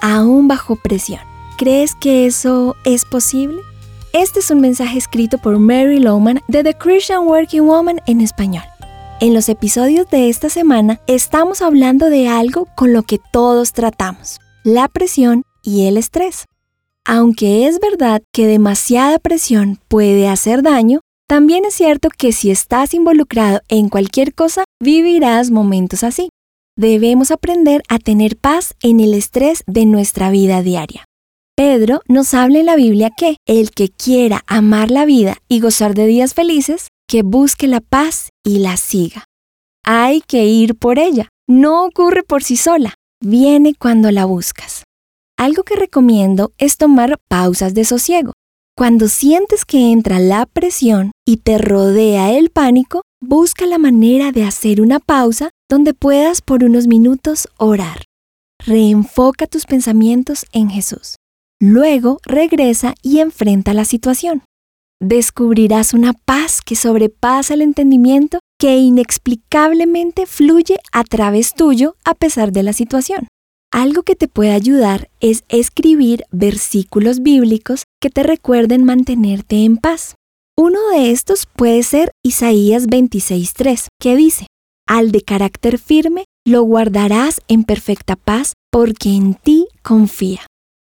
aún bajo presión. ¿Crees que eso es posible? Este es un mensaje escrito por Mary Lowman de The Christian Working Woman en español. En los episodios de esta semana estamos hablando de algo con lo que todos tratamos, la presión y el estrés. Aunque es verdad que demasiada presión puede hacer daño, también es cierto que si estás involucrado en cualquier cosa, vivirás momentos así. Debemos aprender a tener paz en el estrés de nuestra vida diaria. Pedro nos habla en la Biblia que el que quiera amar la vida y gozar de días felices, que busque la paz y la siga. Hay que ir por ella. No ocurre por sí sola. Viene cuando la buscas. Algo que recomiendo es tomar pausas de sosiego. Cuando sientes que entra la presión y te rodea el pánico, busca la manera de hacer una pausa donde puedas por unos minutos orar. Reenfoca tus pensamientos en Jesús. Luego regresa y enfrenta la situación. Descubrirás una paz que sobrepasa el entendimiento que inexplicablemente fluye a través tuyo a pesar de la situación. Algo que te puede ayudar es escribir versículos bíblicos que te recuerden mantenerte en paz. Uno de estos puede ser Isaías 26.3, que dice, Al de carácter firme lo guardarás en perfecta paz porque en ti confía.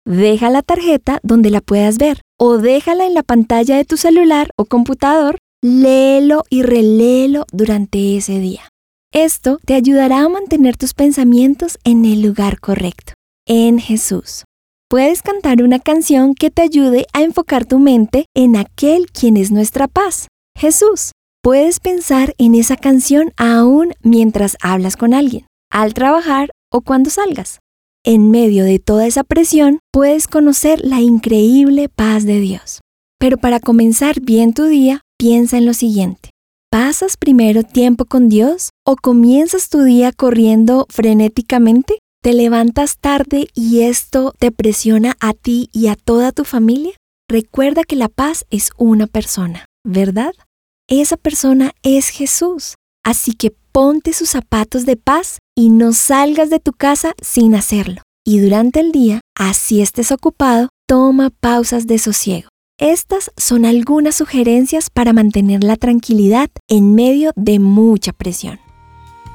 Deja la tarjeta donde la puedas ver o déjala en la pantalla de tu celular o computador, léelo y reléelo durante ese día. Esto te ayudará a mantener tus pensamientos en el lugar correcto, en Jesús. Puedes cantar una canción que te ayude a enfocar tu mente en aquel quien es nuestra paz, Jesús. Puedes pensar en esa canción aún mientras hablas con alguien, al trabajar o cuando salgas. En medio de toda esa presión, puedes conocer la increíble paz de Dios. Pero para comenzar bien tu día, piensa en lo siguiente. ¿Pasas primero tiempo con Dios o comienzas tu día corriendo frenéticamente? ¿Te levantas tarde y esto te presiona a ti y a toda tu familia? Recuerda que la paz es una persona, ¿verdad? Esa persona es Jesús. Así que ponte sus zapatos de paz y no salgas de tu casa sin hacerlo. Y durante el día, así estés ocupado, toma pausas de sosiego. Estas son algunas sugerencias para mantener la tranquilidad en medio de mucha presión.